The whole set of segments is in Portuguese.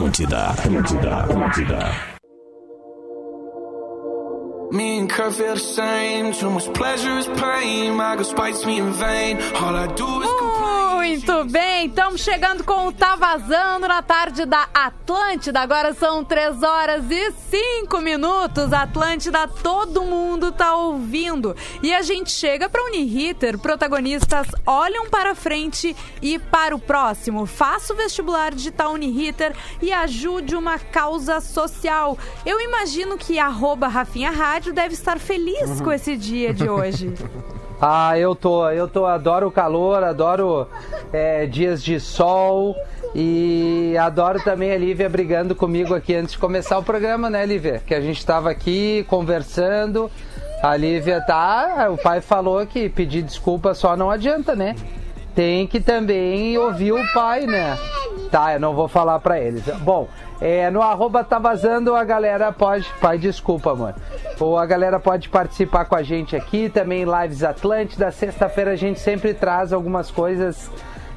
Atlântida, Atlântida, Atlântida. Me and Kurt feel the same. Too much pleasure is pain. My girl spites me in vain. All I do is Muito bem, estamos chegando com o Tá Vazando na tarde da Atlântida. Agora são 3 horas e 5 minutos. Atlântida, todo mundo tá ouvindo. E a gente chega para Uniriter. Protagonistas olham para frente e para o próximo. Faça o vestibular digital Uniriter e ajude uma causa social. Eu imagino que arroba Rafinha Rádio deve estar feliz Uhum. com esse dia de hoje. Ah, eu tô, eu tô, adoro o calor, adoro é, dias de sol e adoro também a Lívia brigando comigo aqui antes de começar o programa, né, Lívia? Que a gente tava aqui conversando, a Lívia tá, o pai falou que pedir desculpa só não adianta, né? Tem que também ouvir o pai, né? Tá, eu não vou falar pra eles. Bom, é, no arroba tá vazando, a galera pode. Pai, desculpa, amor. Ou a galera pode participar com a gente aqui, também Lives Atlântida. Sexta-feira a gente sempre traz algumas coisas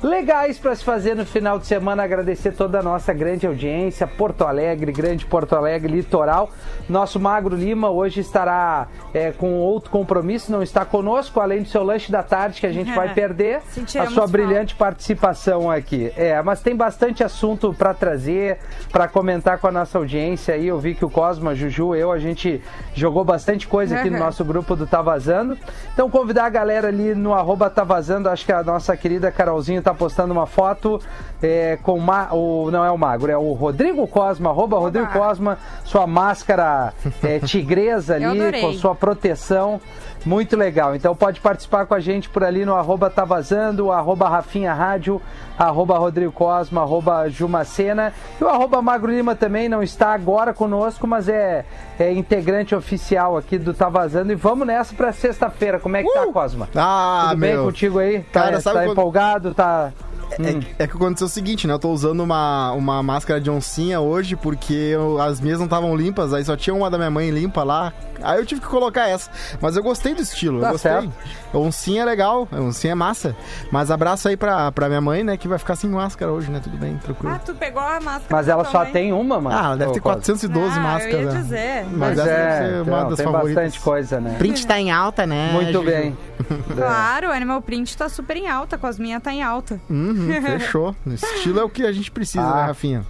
legais para se fazer no final de semana. Agradecer toda a nossa grande audiência, Porto Alegre, Grande Porto Alegre, Litoral. Nosso Magro Lima hoje estará é, com outro compromisso, não está conosco, além do seu lanche da tarde que a gente vai perder. A sua brilhante participação aqui. É, mas tem bastante assunto para trazer, para comentar com a nossa audiência aí. Eu vi que o Cosma, Juju, eu, a gente jogou bastante coisa aqui no Uhum. nosso grupo do Tá Vazando. Então convidar a galera ali no arroba Tá Vazando, acho que a nossa querida Carolzinha tá postando uma foto é, com ma o não é o Magro, é o Rodrigo Cosma, arroba Rodrigo Cosma, sua máscara é, tigresa ali, com sua proteção. Muito legal. Então pode participar com a gente por ali no arroba Tá Vazando, arroba Rafinha Rádio, arroba Rodrigo Cosma, arroba Jumacena. E o arroba Magro Lima também não está agora conosco, mas é, é integrante oficial aqui do Tá Vazando. E vamos nessa pra sexta-feira. Como é que tá, Cosma? Ah, Tudo bem meu. contigo aí? Tá, Cara, sabe tá quando- empolgado? Tá. É, é que aconteceu o seguinte, né? Eu tô usando uma, uma máscara de oncinha hoje porque eu- as minhas não estavam limpas, aí só tinha uma da minha mãe limpa lá. Aí eu tive que colocar essa. Mas eu gostei do estilo, Tá eu gostei. certo. Oncinha é legal, oncinha é massa. Mas abraço aí pra, pra minha mãe, né? Que vai ficar sem máscara hoje, né? Tudo bem, tranquilo. Ah, tu pegou a máscara Mas ela só tem uma, mano. Ah, ela deve ter Cosma. 412 Ah, máscaras. eu ia né? dizer. Mas Mas essa deve é, ser uma então, das tem favoritas. bastante coisa, né? Print tá em alta, né? Muito Juju? bem. Claro, o Animal Print tá super em alta, com as minhas tá em alta. Uhum, fechou. Estilo é o que a gente precisa, Ah. né, Rafinha?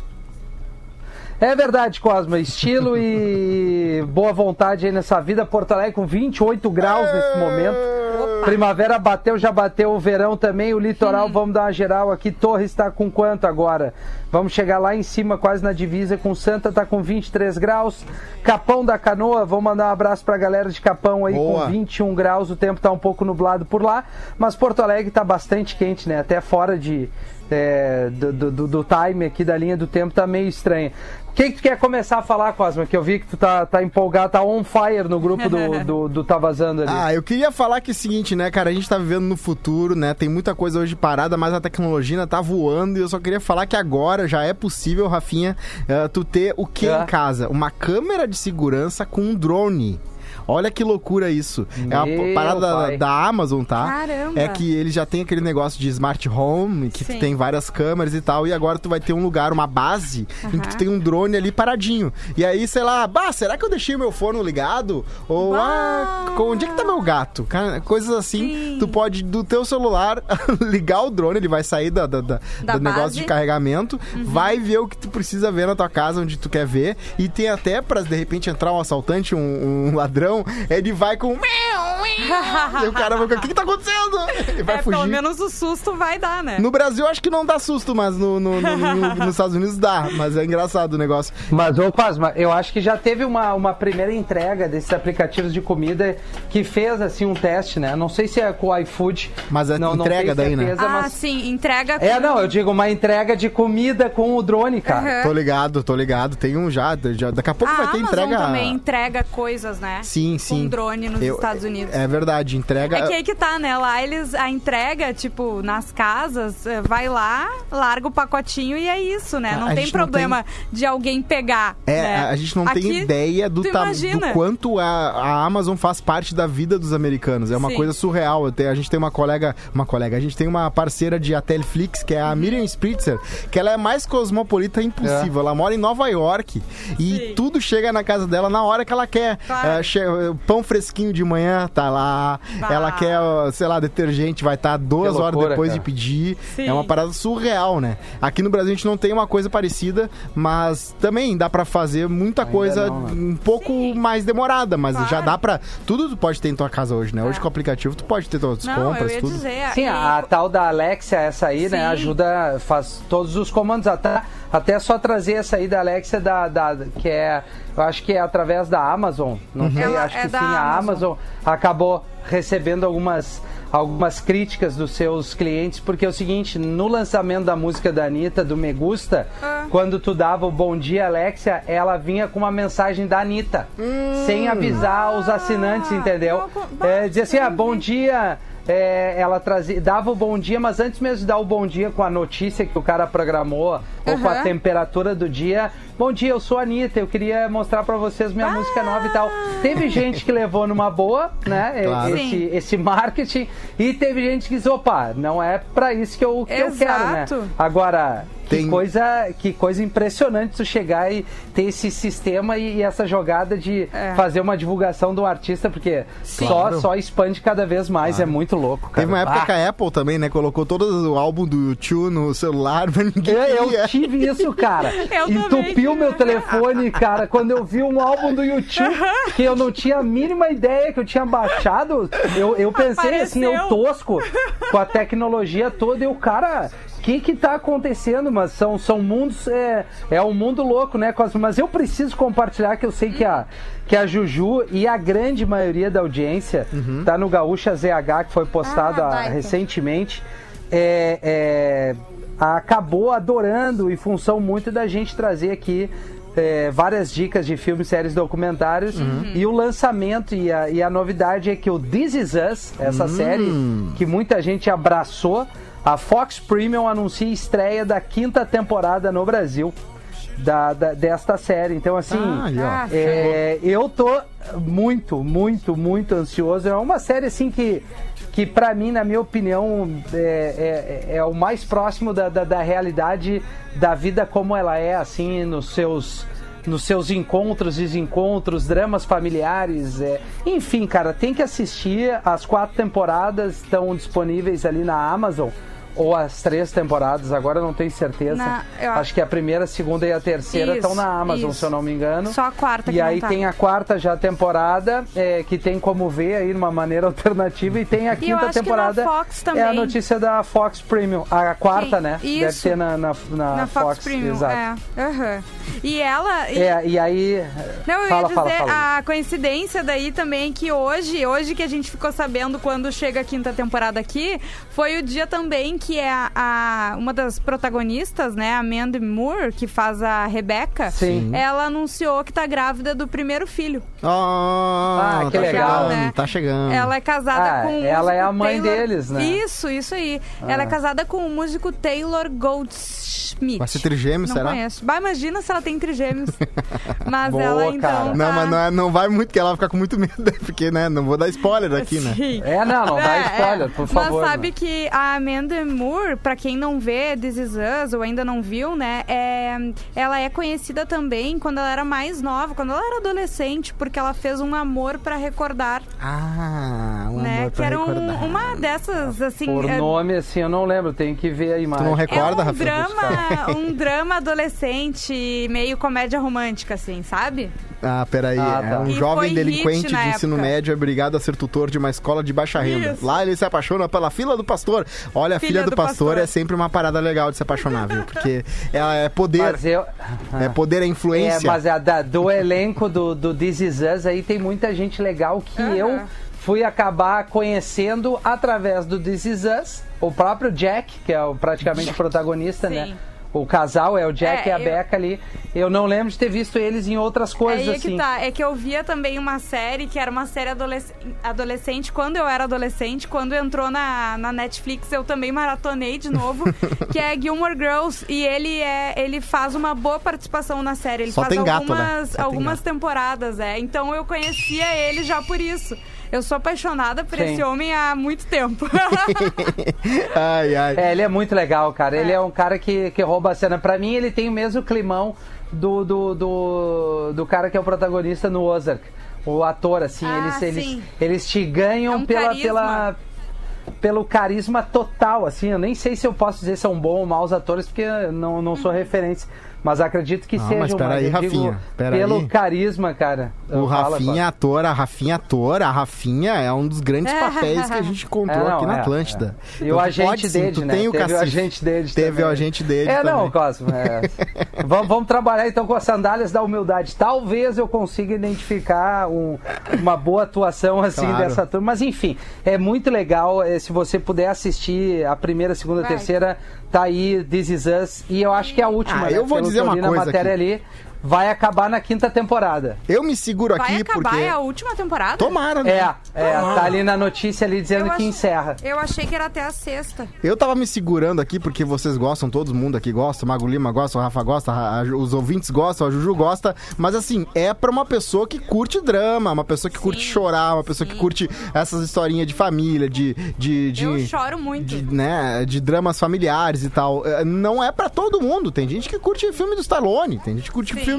É verdade, Cosma. Estilo e boa vontade aí nessa vida. Porto Alegre com 28 graus nesse momento. Primavera bateu, já bateu o verão também. O litoral, vamos dar uma geral aqui. Torres está com quanto agora? Vamos chegar lá em cima, quase na divisa com Santa, tá com 23 graus. Capão da Canoa, vamos mandar um abraço pra galera de Capão aí Boa. com 21 graus. O tempo tá um pouco nublado por lá, mas Porto Alegre tá bastante quente, né? Até fora de. é, do, do, do time aqui da linha do tempo tá meio estranho. O que, tu quer começar a falar, Cosma? Que eu vi que tu tá, tá empolgado, tá on fire no grupo do, do, do Tá Vazando ali. Ah, eu queria falar que é o seguinte, né, cara? A gente tá vivendo no futuro, né? Tem muita coisa hoje parada, mas a tecnologia ainda tá voando. E eu só queria falar que agora já é possível, Rafinha, eh, tu ter o que É. em casa? Uma câmera de segurança com um drone. Olha que loucura isso. é uma Meu parada da, da Amazon, tá? Caramba. É que ele já tem aquele negócio de smart home, que Sim. tem várias câmeras e tal, e agora tu vai ter um lugar, uma base, em que tu tem um drone ali paradinho. E aí, sei lá, bah, será que eu deixei meu forno ligado? Ou, Bah. ah, com- onde é que tá meu gato? Cara, Coisas assim, Sim. tu pode, do teu celular, ligar o drone, ele vai sair da, da- da- Da do negócio base. de carregamento, Uhum. vai ver o que tu precisa ver na tua casa, onde tu quer ver, e tem até pra, de repente, entrar um assaltante, um, um ladrão, ele vai com... e o cara vai, o que que tá acontecendo? E vai é, fugir. pelo menos o susto vai dar, né? No Brasil, acho que não dá susto, mas no, no- no- no- nos Estados Unidos dá. Mas é engraçado o negócio. Mas, ô Cosma, eu acho que já teve uma, uma primeira entrega desses aplicativos de comida que fez, assim, um teste, né? Não sei se é com o iFood. Mas é não, não entrega tenho daí, né? ah, mas- sim, entrega É, com- não, eu digo uma entrega de comida com o drone, cara. Aham. Tô ligado, tô ligado. Tem um já. já daqui a pouco A vai ter Amazon entrega. também entrega coisas, né? Sim, sim. Com drone nos Eu- Estados Unidos. É, É verdade, entrega. É que aí que tá, né? Lá eles, a entrega, tipo, nas casas, eh, vai lá, larga o pacotinho e é isso, né? Não a tem gente não problema de alguém pegar. É, né? a gente não Aqui, tem ideia do, ta- do quanto a, a Amazon faz parte da vida dos americanos. É uma Sim. coisa surreal. Tenho- a gente tem uma colega, uma colega, a gente tem uma parceira de a Teleflix, que é Uhum. a Miriam Spritzer, que ela é mais cosmopolita impossível. Ela mora em Nova York e É. Sim. tudo chega na casa dela na hora que ela quer. Claro. É, che- pão fresquinho de manhã, tá lá. Bah. Ela quer, sei lá, detergente, vai estar duas Que horas loucura, depois cara. de pedir. Sim. É uma parada surreal, né? Aqui no Brasil a gente não tem uma coisa parecida, mas também dá pra fazer muita coisa não, né? um pouco mais demorada, mas Claro. já dá pra. Tudo tu pode ter em tua casa hoje, né? Hoje com o aplicativo tu pode ter tuas Não, compras, tudo. dizer. Sim, e- a tal da Alexia, essa aí, Sim. né, ajuda, faz todos os comandos, até, até só trazer essa aí da Alexia, da, da, que é, eu acho que é através da Amazon, não sei, Ela acho é que sim, a Amazon. Amazon acabou recebendo algumas, algumas críticas dos seus clientes, porque é o seguinte, no lançamento da música da Anitta, do Me Gusta, Ah. quando tu dava o Bom Dia Alexia, ela vinha com uma mensagem da Anitta, sem avisar os assinantes, entendeu? Hum. Ah, É, dizia assim, ah, bom dia... É, ela trazia, dava o bom dia, mas antes mesmo de dar o bom dia com a notícia que o cara programou ou com a temperatura do dia, bom dia, eu sou a Anitta, eu queria mostrar pra vocês minha música nova e tal. Teve gente que levou numa boa, né, Claro. esse, Sim. esse marketing, e teve gente que disse, opa, não é pra isso que eu, que eu quero, né? Exato. Agora, que Tem- coisa, que coisa impressionante tu chegar e ter esse sistema e, e essa jogada de É. fazer uma divulgação do artista, porque só, Claro. só expande cada vez mais, é muito louco, cara. Teve uma época Ah, que a Apple também, né, colocou todo o álbum do YouTube no celular, mas ninguém Eu, queria. eu tive isso, cara. Eu Entupiu tive. meu telefone, cara, quando eu vi um álbum do YouTube que eu não tinha a mínima ideia que eu tinha baixado. Eu, eu pensei assim, eu Apareceu. tosco com a tecnologia toda e o cara. O que que tá acontecendo? Mas são, são mundos. É, é um mundo louco, né, Cosmo? Mas eu preciso compartilhar que eu sei que a, que a Juju e a grande maioria da audiência tá no Gaúcha ZH, que foi postado Ah, recentemente. É, é, acabou adorando em função muito da gente trazer aqui é, várias dicas de filmes, séries, documentários. E o lançamento e a, e a novidade é que o This Is Us, essa série que muita gente abraçou, a Fox Premium anuncia a estreia da quinta temporada no Brasil da, da- desta série. Então assim, Ah. Ah, é, eu tô muito, muito, muito ansioso. É uma série assim que, que para mim, na minha opinião, é, é- é o mais próximo da, da, da realidade da vida como ela é, assim, nos seus nos seus encontros, desencontros, dramas familiares, é. enfim, cara, tem que assistir. As quatro temporadas estão disponíveis ali na Amazon. Ou as três temporadas, agora eu não tenho certeza. Na- eu Acho que a primeira, a segunda e a terceira Isso, estão na Amazon, isso. se eu não me engano. Só a quarta E aí tá. tem a quarta já temporada, é, que tem como ver aí de uma maneira alternativa. E tem a quinta temporada. Fox É a notícia da Fox Premium. A quarta, Sim, né? Deve isso. ter na, na, na Na Fox, Premium, Exato. é. aham. E ela... e- É, e aí. Não, eu fala, ia fala, dizer fala. a coincidência daí também que hoje, hoje que a gente ficou sabendo quando chega a quinta temporada aqui, foi o dia também que é a, a- uma das protagonistas, né, a Mandy Moore, que faz a Rebecca, Sim. ela anunciou que tá grávida do primeiro filho. Ah, Ah, que tá legal. chegando, né? tá chegando. Ela é casada Ah, com o ela é a mãe Taylor- deles, né? Isso, isso aí. Ela é casada com o músico Taylor Goldschmidt. Vai ser trigêmeo, não será? conheço. Bah, imagina se ela tem trigêmeos. Mas Boa, ela então. cara. Não, tá- mas não, é- não vai muito, que ela vai ficar com muito medo, porque, né, não vou dar spoiler aqui, né? É, não, não dá É, spoiler, é. por favor. Mas sabe né? que a Amanda Moore, pra quem não vê This Is Us ou ainda não viu, né? É, ela é conhecida também quando ela era mais nova, quando ela era adolescente, porque ela fez um amor pra recordar, Ah, um né? amor Que pra era um- recordar. uma dessas, assim. Por é- nome, assim, eu não lembro, tem que ver a imagem. Tu não é recorda, um Rafael? drama, um drama adolescente, meio comédia romântica, assim, sabe? Ah, peraí. Ah, É tá. um E jovem delinquente de ensino época. médio é obrigado a ser tutor de uma escola de baixa renda. Isso. Lá ele se apaixona pela fila do pastor. Olha, a filha, Filha do, do pastor, pastor. é sempre uma parada legal de se apaixonar, viu? Porque ela é poder. Mas eu. É poder, é É, influência. mas a da- do elenco do, do This Is Us aí tem muita gente legal que Aham. eu fui acabar conhecendo através do This Is Us. O próprio Jack, que é o, praticamente o protagonista, Sim. né? O casal, é o Jack É, e a eu- Becca ali. Eu não lembro de ter visto eles em outras coisas Aí é assim. que tá. É que eu via também uma série que era uma série adolesc- adolescente quando eu era adolescente. Quando entrou na, na Netflix, eu também maratonei de novo. que é Gilmore Girls. E ele é ele faz uma boa participação na série. Ele Só faz tem gato, né? algumas, algumas temporadas, é. Então eu conhecia ele já por isso. Eu sou apaixonada por Sim. esse homem há muito tempo. Ai, ai. É, ele é muito legal, cara. Ele é um cara que, que rouba a cena. Pra mim, ele tem o mesmo climão do, do, do, do cara que é o protagonista no Ozark. O ator, assim, Ah, eles, eles, sim. eles te ganham É um pela, carisma. pela, pelo carisma total, assim. Eu nem sei se eu posso dizer se são bons ou maus atores, porque eu não, não sou referência. Mas acredito que Ah, sejam. mas peraí, eu digo Rafinha, peraí. Pelo carisma, cara. O Fala, Rafinha é ator, a Rafinha é ator, a Rafinha é um dos grandes papéis que a gente encontrou É, não, aqui na é, Atlântida. é. E Então o agente pode, sim, dele, né? tem o Teve o cacife. agente dele Teve também. o agente dele É, também. não, Cosmo. é. vamos, vamos trabalhar então com as sandálias da humildade. Talvez eu consiga identificar um- uma boa atuação assim Claro. dessa turma. Mas enfim, é muito legal. eh, Se você puder assistir a primeira, segunda, Vai. terceira, tá aí This Is Us. E eu acho que é a última. Ah, né? eu vou Pelo dizer uma na coisa matéria ali. Vai acabar na quinta temporada. Eu me seguro Vai aqui acabar porque... é a última temporada? Tomara, né? É, é, tá ali na notícia ali dizendo Eu que ach- encerra. Eu achei que era até a sexta. Eu tava me segurando aqui porque vocês gostam, todo mundo aqui gosta, o Mago Lima gosta, o Rafa gosta, a- a- os ouvintes gostam, a Juju gosta, mas assim, é pra uma pessoa que curte drama, uma pessoa que curte chorar, uma pessoa que sim. curte essas historinhas de família, de... de, de Eu choro muito. de, né, de dramas familiares e tal. É, Não é pra todo mundo. Tem gente que curte filme do Stallone, tem gente que curte Sim. filme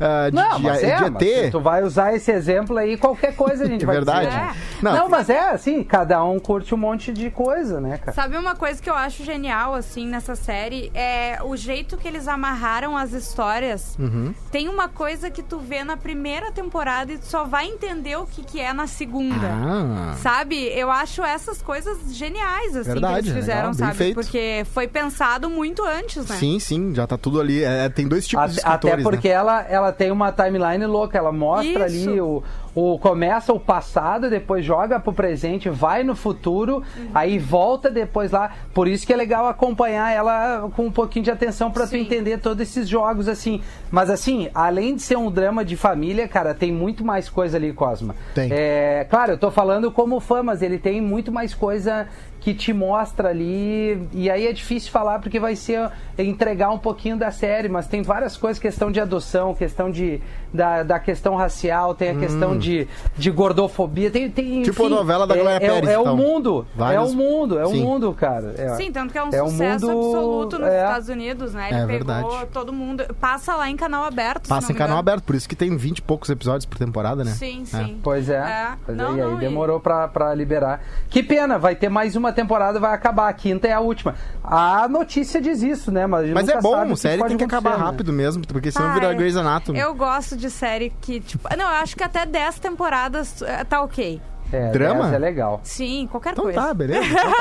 ah, de, Não, de, mas de é, mas ET. se tu vai usar esse exemplo aí, qualquer coisa a gente vai verdade. dizer. né? É. Não, Não, mas é assim, cada um curte um monte de coisa, né, cara? Sabe uma coisa que eu acho genial, assim, nessa série? É o jeito que eles amarraram as histórias. Uhum. Tem uma coisa que tu vê na primeira temporada e tu só vai entender o que, que é na segunda. Ah. Sabe? Eu acho essas coisas geniais, assim, Verdade, que eles fizeram, legal, sabe? feito. Porque foi pensado muito antes, né? Sim, sim, já tá tudo ali. É, tem dois tipos de Até, até escritores, porque né? Ela, ela tem uma timeline louca, ela mostra Isso. ali o, o. Começa o passado, depois joga pro presente, vai no futuro, Uhum. aí volta depois lá. Por isso que é legal acompanhar ela com um pouquinho de atenção pra tu entender todos esses jogos, assim. Mas assim, além de ser um drama de família, cara, tem muito mais coisa ali, Cosma. Tem. É, claro, eu tô falando como fã, mas ele tem muito mais coisa que te mostra ali. E aí é difícil falar porque vai ser entregar um pouquinho da série, mas tem várias coisas, questão de adoção, questão de da, da questão racial, tem a questão de, de gordofobia, tem, tem Hum. Tipo enfim, a novela da é, Glória é, Pérez, É, então. o mundo, Vários- é o mundo, é Sim. o mundo, cara. É. Sim, tanto que é um É sucesso mundo- absoluto nos é. Estados Unidos, né? Ele É pegou verdade. todo mundo. Passa lá em canal aberto. se Passa não em me canal engano. aberto, por isso que tem 20 e poucos episódios por temporada, né? Sim, sim. Pois é. É. Pois é, Não, e aí não, e- demorou pra, pra liberar. Que pena, vai ter mais uma temporada, vai acabar. A quinta é a última. A notícia diz isso, né? Mas, a gente Mas é bom, que série tem que acabar né? rápido mesmo, porque senão vira é. Grey's Anatomy. Eu gosto de série que, tipo. Não, eu acho que até 10 temporadas eh, tá ok. É, Drama? É legal. Sim, qualquer Então coisa. tá, beleza. Então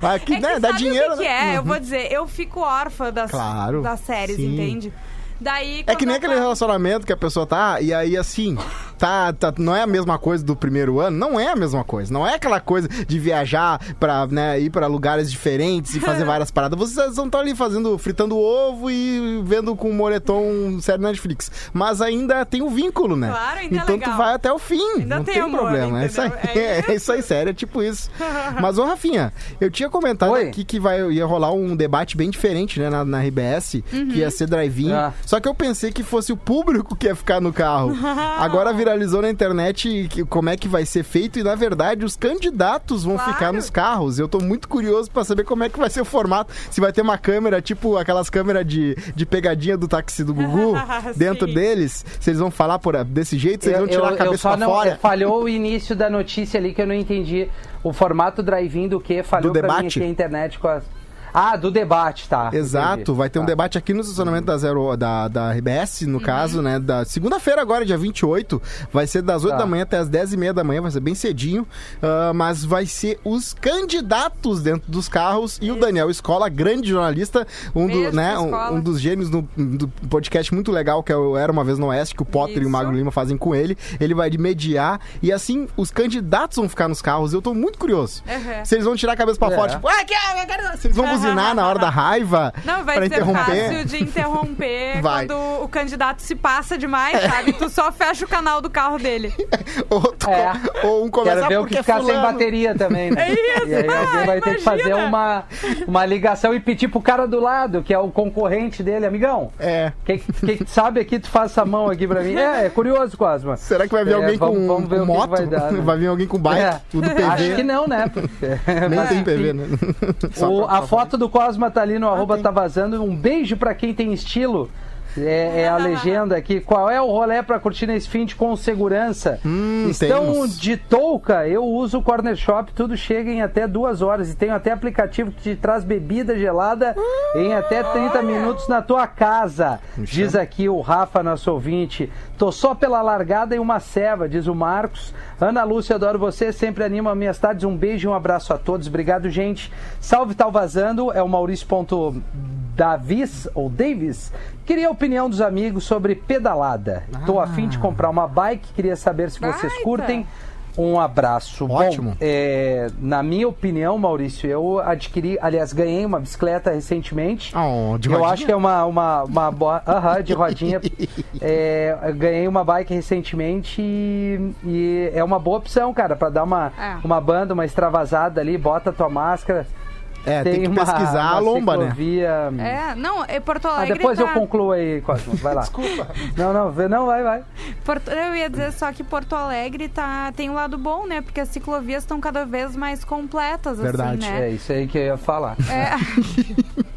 tá. Aqui, É que né, dá dinheiro, o que, que né? é? Eu vou dizer, eu fico órfã das, Claro, das séries, sim. entende? Daí, É que nem aquele relacionamento que a pessoa tá, e aí assim, tá, tá, não é a mesma coisa do primeiro ano, não é a mesma coisa. Não é aquela coisa de viajar pra, né, ir pra lugares diferentes e fazer várias paradas. Vocês não estão ali fazendo, fritando ovo e vendo com moletom série Netflix. Mas ainda tem o vínculo, né? Claro, ainda é então legal. tu vai até o fim. Ainda não tem tem, amor, problema. É isso, aí, entendeu? É é isso aí, sério, é tipo isso. Mas, ô Rafinha, eu tinha comentado Oi. aqui que vai, ia rolar um debate bem diferente, né, na, na RBS, Uhum. que ia ser drive-in. Ah. Só que eu pensei que fosse o público que ia ficar no carro. Agora viralizou na internet que- como é que vai ser feito e, na verdade, os candidatos vão Claro. ficar nos carros. Eu tô muito curioso pra saber como é que vai ser o formato. Se vai ter uma câmera, tipo aquelas câmeras de, de pegadinha do táxi do Gugu, dentro deles. Se eles vão falar por, desse jeito, se eles vão tirar eu- a cabeça eu só pra não, fora. Falhou o início da notícia ali que eu não entendi. O formato drive-in do que? Falhou Do pra mim debate? aqui a internet com as... Ah, do debate, tá. Exato, Entendi. vai ter um Tá. debate aqui no estacionamento da Zero da, da RBS, Uhum. no caso, né? Da segunda-feira agora, dia 28. Vai ser das 8 Tá. da manhã até as 10 e meia da manhã, vai ser bem cedinho. ah, mas vai ser os candidatos dentro dos carros e o Daniel Escola, grande jornalista, um, do, né, um, um dos gênios do, do podcast muito legal que é o Era Uma Vez no Oeste, que o Potter e o Isso. Magro Lima fazem com ele. Ele vai mediar e assim os candidatos vão ficar nos carros. Eu tô muito curioso. Uhum. Se eles vão tirar a cabeça pra É. fora, tipo, ah, que- eu quero-" se eles vão buzinar na hora da raiva Não, vai pra ser interromper. fácil de interromper Vai. quando o candidato se passa demais, sabe? Tu só fecha o canal do carro dele. ou, tu- É. ou um começar Quero ver o porque que ficar sem fulano. bateria também, né? É isso. E aí alguém Ah, vai ter que fazer imagina. uma, uma ligação e pedir pro cara do lado, que é o concorrente dele, amigão. É. Quem, quem sabe aqui, tu faz essa mão aqui pra mim. É, é curioso, Cosma. Será que vai vir É, alguém vamos- com, vamos ver com o que que moto? vai dar, né? vir alguém com bike, É. tudo PV. Acho que não, né? Nem Mas, tem. PV, né? Só O- pra- a foto do Cosma tá ali no arroba tem. tá vazando. Um beijo pra quem tem estilo. É, é a legenda aqui. Qual é o rolê pra curtir nesse fim de com segurança? Hum, Estão temos. de touca. Eu uso o Corner Shop. Tudo chega em até duas horas. E tenho até aplicativo que te traz bebida gelada em até 30 minutos na tua casa. Diz aqui o Rafa, nosso ouvinte. Tô só pela largada e uma ceva, diz o Marcos. Ana Lúcia, adoro você. Sempre anima minhas tardes. Um beijo e um abraço a todos. Obrigado, gente. Salve, tá vazando. É o Maurício. ponto Davis ou Davis, queria a opinião dos amigos sobre pedalada. Tô a fim de comprar uma bike, queria saber se vocês Baita. curtem. Um abraço. Ótimo. Bom, é, na minha opinião, Maurício, eu adquiri, aliás, ganhei uma bicicleta recentemente. Oh, de eu rodinha? acho que é uma, uma, uma boa. Aham, de rodinha. É, ganhei uma bike recentemente e, e é uma boa opção, cara, pra dar uma, É. uma banda, uma extravasada ali, bota a tua máscara. É, tem, que uma- pesquisar a uma lomba, né? É, não, é Porto Ah, Alegre. depois tá... eu concluo aí, Cosmo. Vai lá. Desculpa. Não, não, não, vai, vai. Porto- Eu ia dizer só que Porto Alegre tá... tem um lado bom, né? Porque as ciclovias estão cada vez mais completas, Verdade. assim, né? É isso aí que eu ia falar. É.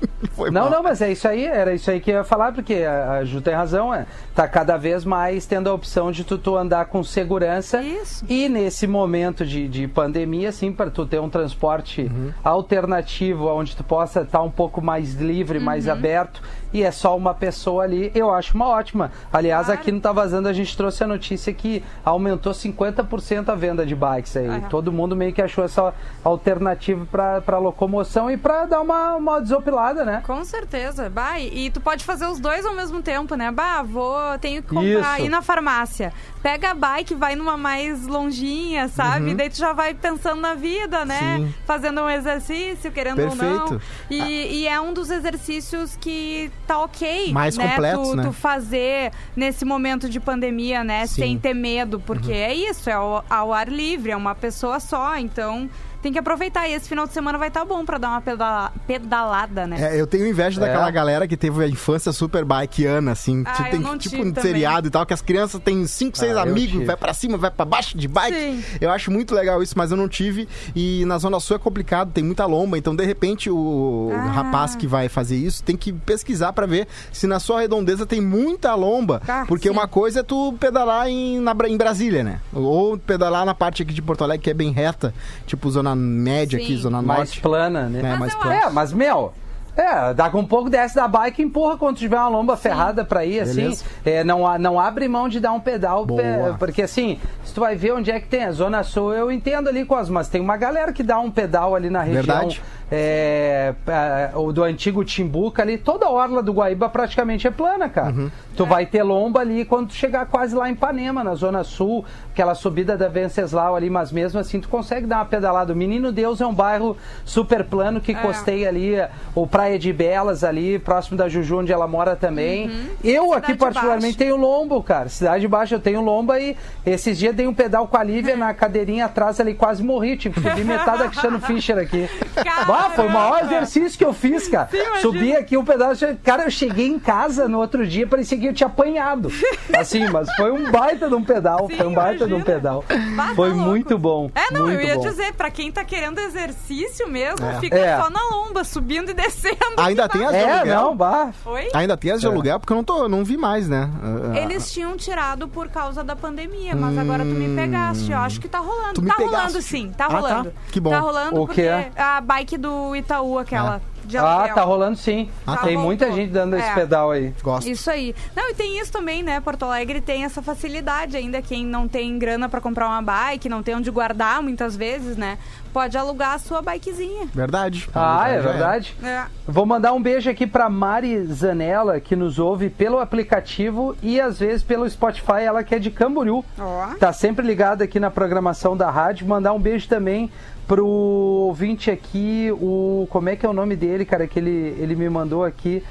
Foi Não, mal. não, mas é isso aí, era isso aí que eu ia falar, porque a, a Ju tem razão, é. Tá cada vez mais tendo a opção de tu, tu andar com segurança. Isso. E nesse momento de, de pandemia, assim, para tu ter um transporte Uhum. alternativo, onde tu possa estar um pouco mais livre, mais Uhum. aberto, e é só uma pessoa ali, eu acho uma ótima. Aliás, Claro. aqui no Tá Vazando a gente trouxe a notícia que aumentou 50% a venda de bikes aí. Aham. Todo mundo meio que achou essa alternativa para locomoção e para dar uma, uma desopilada, né? Com certeza. Bah, e, e tu pode fazer os dois ao mesmo tempo, né? Bah, vou, tenho que comprar, Isso. ir na farmácia. Pega a bike, vai numa mais longinha, sabe? Daí tu já vai pensando na vida, né? Uhum. Sim. Fazendo um exercício, querendo ou não. Perfeito. E, e é um dos exercícios que tá ok, Mais né? completos, tu, né? tu fazer nesse momento de pandemia, né? Sim. Sem ter medo, porque Uhum. é isso, é ao, ao ar livre, é uma pessoa só, então... Tem que aproveitar. E esse final de semana vai estar bom pra dar uma pedala- pedalada, né? É, eu tenho inveja daquela É. galera que teve a infância super bikeana, assim. Ah, tipo, eu tem não tipo tive um também. seriado e tal, que as crianças têm cinco, seis Ah, amigos, vai pra cima, vai pra baixo de bike. Sim. Eu acho muito legal isso, mas eu não tive. E na Zona Sul é complicado, tem muita lomba. Então, de repente, o Ah. rapaz que vai fazer isso tem que pesquisar pra ver se na sua redondeza tem muita lomba. Ah, porque sim. uma coisa é tu pedalar em, na em Brasília, né? Ou pedalar na parte aqui de Porto Alegre, que é bem reta, tipo Zona Média Sim. aqui, Zona mais Norte. plana, né? É, Mas mais plana. É, mas, meu. É, dá com um pouco desce da bike e empurra quando tiver uma lomba ferrada pra ir, assim. É, não, não abre mão de dar um pedal, pe- porque assim, se tu vai ver onde é que tem a Zona Sul, eu entendo ali, Cosmas, mas tem uma galera que dá um pedal ali na região. Verdade. É, é, o do antigo Timbuca ali, toda a orla do Guaíba praticamente é plana, cara. Uhum. Tu vai ter lomba ali quando tu chegar quase lá em Ipanema, na Zona Sul, aquela subida da Venceslau ali, mas mesmo assim tu consegue dar uma pedalada. O Menino Deus é um bairro super plano que É. costei ali, o Praia de Belas ali, próximo da Juju, onde ela mora também. Eu aqui Cidade particularmente Baixa. tenho lombo, cara. Cidade Baixa eu tenho lomba e esses dias dei um pedal com a Lívia na cadeirinha atrás ali, quase morri, tive que subir metade da Cristiano Fischer aqui. Caramba! Bah, foi o maior exercício que eu fiz, cara. imagina. Subi aqui um pedaço, cara, eu cheguei em casa no outro dia, parecia que eu tinha apanhado. Assim, mas foi um baita de um pedal, Sim, foi um baita de um imagina. pedal. Tá Foi louco. muito bom. É, não, muito eu ia bom. dizer, pra quem tá querendo exercício mesmo, É. fica É. só na lomba, subindo e descendo. Ainda tem as de É, aluguel? não, bah. Oi? Ainda tem as de É. aluguel, porque eu não, tô, eu não vi mais, né? Ah, Eles tinham tirado por causa da pandemia, mas agora tu me pegaste. Eu acho que tá rolando. Tu me tá pegaste. rolando sim, tá Ah, tá. rolando. Que bom. Tá rolando O porque quê? a bike do Itaú, aquela de Ah, tá rolando sim. Ah, tá. Tem muita gente dando esse É. pedal aí. Gosto. Isso aí. Não, e tem isso também, né? Porto Alegre tem essa facilidade ainda. Quem não tem grana pra comprar uma bike, não tem onde guardar muitas vezes, né? Pode alugar a sua bikezinha. Verdade. Ah, é verdade. É. Vou mandar um beijo aqui pra Mari Zanella, que nos ouve pelo aplicativo e às vezes pelo Spotify, ela que é de Camboriú. Ó. Tá sempre ligada aqui na programação da rádio. Mandar um beijo também pro ouvinte aqui, o. Como é que é o nome dele dele, cara, que ele, ele me mandou aqui.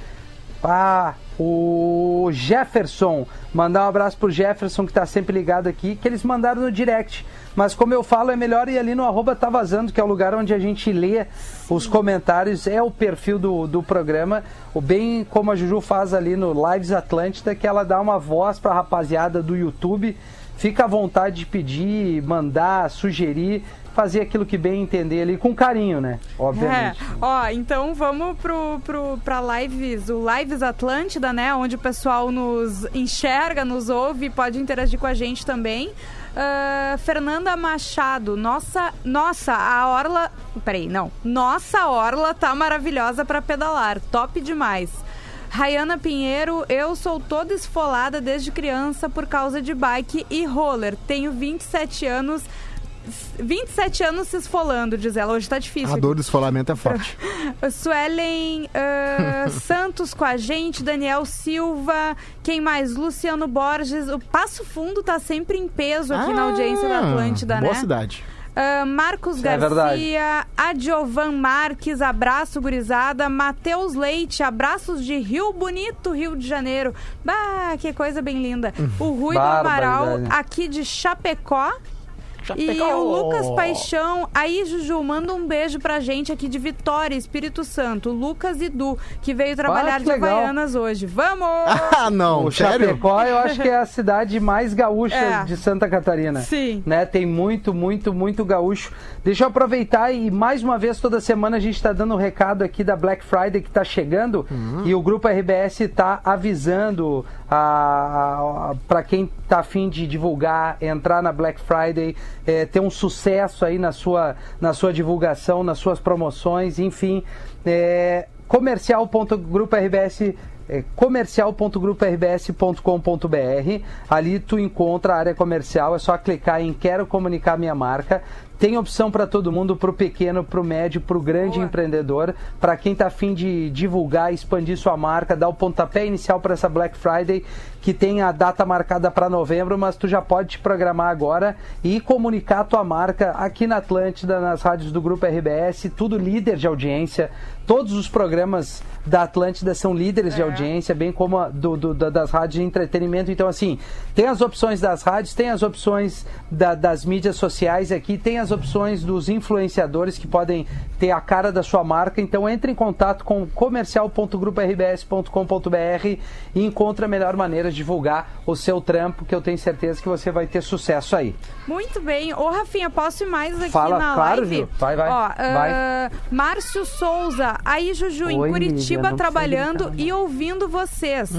Ah, o Jefferson. Mandar um abraço pro Jefferson que tá sempre ligado aqui, que eles mandaram no direct. Mas como eu falo, é melhor ir ali no arroba tá vazando, que é o lugar onde a gente lê os comentários, é o perfil do, do programa. O bem como a Juju faz ali no Lives Atlântida, que ela dá uma voz pra rapaziada do YouTube. Fica à vontade de pedir, mandar, sugerir, fazer aquilo que bem entender ali, com carinho, né? Obviamente. É. Ó, então vamos pro, pro, pra lives, o Lives Atlântida, né? Onde o pessoal nos enxerga, nos ouve pode interagir com a gente também. Ah, Fernanda Machado, nossa, nossa, a orla. Peraí, não. Nossa orla tá maravilhosa pra pedalar. Top demais. Rayana Pinheiro, eu sou toda esfolada desde criança por causa de bike e roller. Tenho 27 anos. 27 anos se esfolando, diz ela. Hoje tá difícil. A dor do esfolamento é forte. Suelen ah, Santos com a gente, Daniel Silva, quem mais? Luciano Borges. O Passo Fundo tá sempre em peso aqui na audiência da Atlântida, Ah, boa né? cidade. Ah, Marcos É Garcia, Adiovan Marques, abraço gurizada, Matheus Leite, abraços de Rio Bonito, Rio de Janeiro. Bah, que coisa bem linda. O Rui do Amaral, aqui de Chapecó. E o Lucas Paixão, aí Juju, manda um beijo pra gente aqui de Vitória, Espírito Santo. Lucas e Du, que veio trabalhar que de legal. Havaianas hoje. Vamos! Ah, não, O sério? Chapecó, eu acho que é a cidade mais gaúcha É. de Santa Catarina. Sim. Né? Tem muito, muito, muito gaúcho. Deixa eu aproveitar e mais uma vez, toda semana a gente está dando um recado aqui da Black Friday que está chegando e o Grupo RBS está avisando para quem está afim de divulgar, entrar na Black Friday, eh, ter um sucesso aí na sua, na sua divulgação, nas suas promoções, enfim. É, comercial.grupo.rbs é. Ali tu encontra a área comercial, é só clicar em quero comunicar minha marca. Tem opção para todo mundo, para o pequeno, para o médio, para o grande Boa. empreendedor, para quem está afim de divulgar, expandir sua marca, dar o pontapé inicial para essa Black Friday, que tem a data marcada para novembro, mas tu já pode te programar agora e comunicar a tua marca aqui na Atlântida, nas rádios do Grupo RBS, tudo líder de audiência. Todos os programas da Atlântida são líderes de audiência, bem como a do, do- da- das rádios de entretenimento. Então, assim, tem as opções das rádios, tem as opções da- das mídias sociais aqui, tem as opções dos influenciadores que podem ter a cara da sua marca. Então, entre em contato com comercial.gruporbs.com.br e encontre a melhor maneira de divulgar o seu trampo, que eu tenho certeza que você vai ter sucesso aí. Muito bem. Ô, Rafinha, posso ir mais aqui Fala, na claro, live? Ju. Vai, vai. Ó, Vai. ah, Márcio Souza. Aí, Juju, em Oi, Curitiba, Lívia, não precisa trabalhando e ouvindo vocês.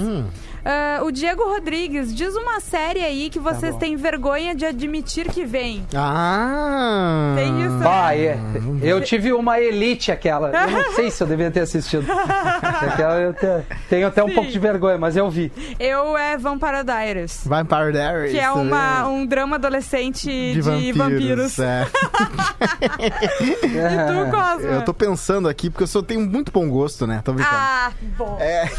Ah, o Diego Rodrigues, diz uma série aí que vocês bom. têm vergonha de admitir que vem. Ah. Tem isso, né? Ah, é. Eu tive uma elite aquela. Eu não sei se eu devia ter assistido. Aquela eu te- tenho até um Sim. pouco de vergonha, mas eu vi. Eu é Vampire Diaries. Vampire Diaries. Que é uma, um drama adolescente de, de vampiros. vampiros. é. E tu, Cosma? Eu tô pensando aqui, porque eu só tenho muito bom gosto, né? Tô brincando. Ah, bom. É.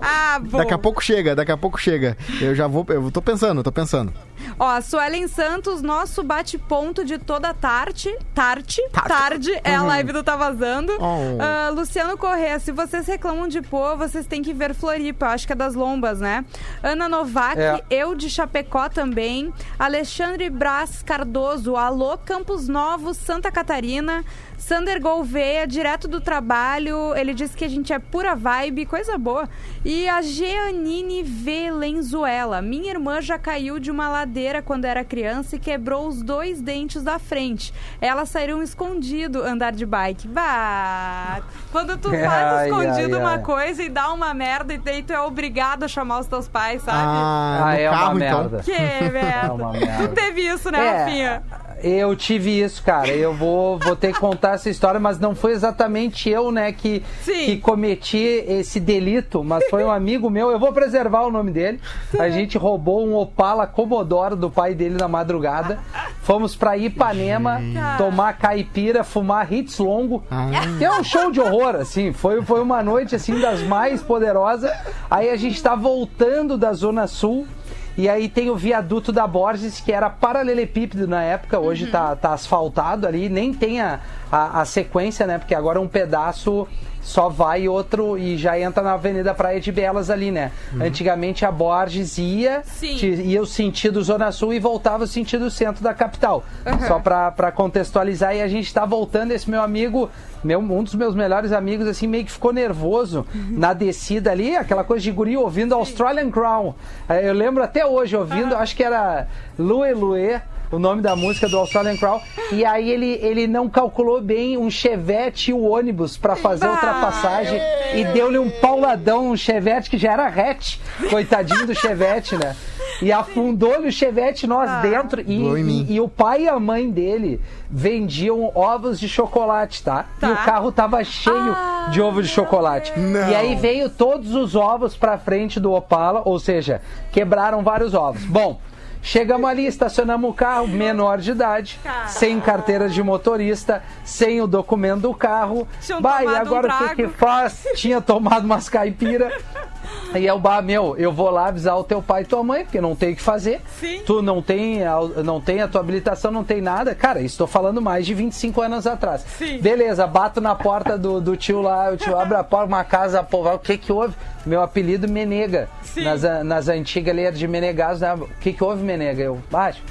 Ah, bom. Daqui a pouco chega, daqui a pouco chega. Eu já vou, eu tô pensando, tô pensando. Ó, Suelen Santos, nosso bate-ponto de toda tarde. Tarde, tarde, é a live do Tá Vazando. Oh. Ah, Luciano Corrêa, se vocês reclamam de pô, vocês têm que ver Floripa, eu acho que é das lombas, né? Ana Novak, É. eu de Chapecó também. Alexandre Brás Cardoso, alô Campos Novos, Santa Catarina. Sander Gouveia, direto do trabalho, ele disse que a gente é pura vibe, coisa boa. E a Jeanine Valenzuela, minha irmã já caiu de uma ladeira quando era criança e quebrou os dois dentes da frente. Elas saíram escondido andar de bike. Bah! Quando tu faz Ai, escondido ai, uma ai. coisa e dá uma merda e daí tu é obrigado a chamar os teus pais, sabe? Ah, Ah, no é uma carro, então. merda. Que merda. uma merda. Tu teve isso, né, É, Rafinha? Eu tive isso, cara. Eu vou, vou ter que contar essa história, mas não foi exatamente eu, né, que, Sim. que cometi esse delito, mas foi um amigo meu. Eu vou preservar o nome dele. A gente roubou um Opala Commodore do pai dele na madrugada. Fomos pra Ipanema tomar caipira, fumar hits longo. Ah. Que é um show de horror, assim. Foi, foi uma noite, assim, das mais poderosas. Aí a gente tá voltando da Zona Sul. E aí tem o viaduto da Borges, que era paralelepípedo na época, hoje Uhum. tá, tá asfaltado ali, nem tem a, a, a sequência, né? Porque agora é um pedaço só vai outro e já entra na Avenida Praia de Belas ali, né? Antigamente a Borges ia, Sim. te- ia o sentido Zona Sul e voltava o sentido centro da capital. Só pra, pra contextualizar, e a gente tá voltando, esse meu amigo, meu, um dos meus melhores amigos, assim, meio que ficou nervoso na descida ali, aquela coisa de guri ouvindo Australian Crown. Eh, Eu lembro até hoje ouvindo, acho que era Lue Lue, o nome da música do Australian Crown, e aí ele, ele não calculou bem um chevette e o ônibus pra fazer a ultrapassagem e deu-lhe um pauladão, um chevette que já era hatch, coitadinho do chevette, né? E afundou-lhe o chevette nós dentro e, e, e o pai e a mãe dele vendiam ovos de chocolate, tá? Tá. E o carro tava cheio Ah, de ovo de chocolate. Não. E aí veio todos os ovos pra frente do Opala, ou seja, quebraram vários ovos. Bom, chegamos ali, estacionamos o carro, menor de idade, sem carteira de motorista, sem o documento do carro. Tinham e tomado um agora o que que faz? Tinha tomado umas caipira. E eu, bah, meu, eu vou lá avisar o teu pai e tua mãe, porque não tem o que fazer. Sim. Tu não tem, a- não tem a tua habilitação, não tem nada. Cara, estou falando mais de 25 anos atrás. Sim. Beleza, bato na porta do, do tio lá, o tio abre a porta, uma casa povoada. O que que houve? Meu apelido Menega. Sim. Nas, nas antigas ali era de Menegados, né? O que que houve, Menega? Eu, baixo.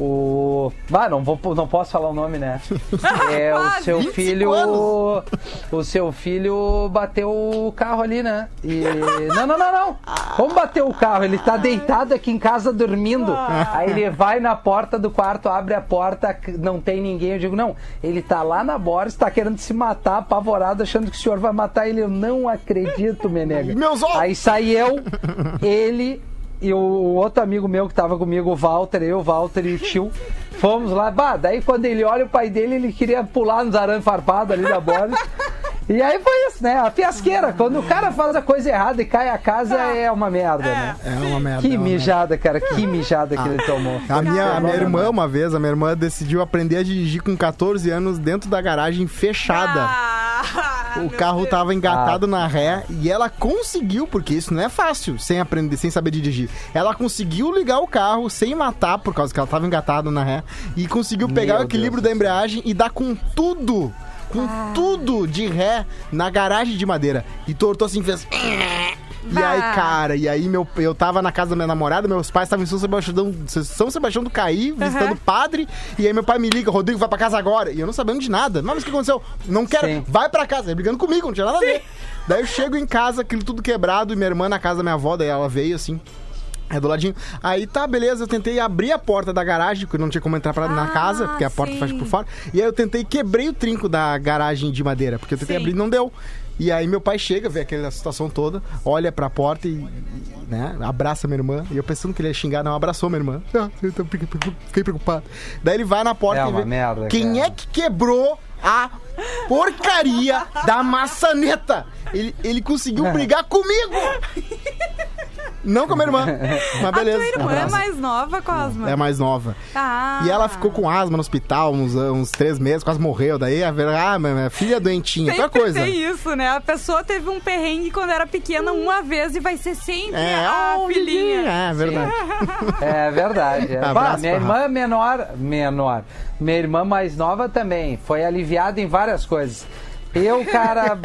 O. Ah, não, vou, não posso falar o nome, né? É, o seu 25 filho. anos. O seu filho bateu o carro ali, né? E. Não, não, não, não. Como bateu o carro? Ele tá deitado aqui em casa dormindo. Aí ele vai na porta do quarto, abre a porta, não tem ninguém. Eu digo, não, ele tá lá na Boris, tá querendo se matar, apavorado, achando que o senhor vai matar ele. Eu não acredito, Menega. Meus ovos! Aí sai eu, ele e o outro amigo meu que tava comigo, o Walter, eu, o Walter e o tio. Fomos lá, bah, daí quando ele olha o pai dele, ele queria pular nos arame farpado ali da Boris. E aí foi isso, né? A fiasqueira. Quando o cara faz a coisa errada e cai a casa, é uma merda, né? É uma merda. é Que merda. mijada, cara, que mijada que ele tomou. A minha, a minha irmã, uma vez, a minha irmã decidiu aprender a dirigir com 14 anos dentro da garagem fechada. Ah, O carro Deus. tava engatado Ah. na ré e ela conseguiu, porque isso não é fácil, sem aprender, sem saber dirigir. Ela conseguiu ligar o carro sem matar, por causa que ela tava engatada na ré, e conseguiu pegar Meu o equilíbrio Deus da embreagem e dar com tudo, com tudo de ré na garagem de madeira. E tortou assim, fez. E aí, cara, e aí meu, eu tava na casa da minha namorada, meus pais estavam em São Sebastião, São Sebastião do Caí, visitando o padre, e aí meu pai me liga, Rodrigo, vai pra casa agora. E eu não sabendo de nada. Não, mas o que aconteceu? Não quero, Sim. vai pra casa. Ele brigando comigo, não tinha nada a ver. Daí eu chego em casa, aquilo tudo quebrado, e minha irmã na casa da minha avó, daí ela veio assim. É do ladinho. Aí tá, beleza, eu tentei abrir a porta da garagem, porque não tinha como entrar pra, na Ah, casa, porque a porta sim. fecha por fora. E aí eu tentei, quebrei o trinco da garagem de madeira, porque eu tentei Sim. abrir e não deu. E aí meu pai chega, vê aquela situação toda, olha pra porta e, né, abraça minha irmã. E eu pensando que ele ia xingar, não, abraçou minha irmã. Ah, eu tô- fiquei preocupado. Daí ele vai na porta É e uma vê merda, quem cara. é que quebrou a porcaria da maçaneta. Ele, ele conseguiu brigar comigo. Não com a minha irmã. Mas beleza. A tua irmã é mais nova, Cosma? É mais nova. Ah. E ela ficou com asma no hospital uns, uns três meses, quase morreu. Daí, a ver- ah, minha minha filha é doentinha, outra coisa. tem isso, né? A pessoa teve um perrengue quando era pequena uma vez e vai ser sempre É, a oh, filhinha. É, verdade. É verdade. É. Abraço Bah, minha irmã menor, menor, minha irmã mais nova também, foi aliviada em várias coisas. Eu, cara,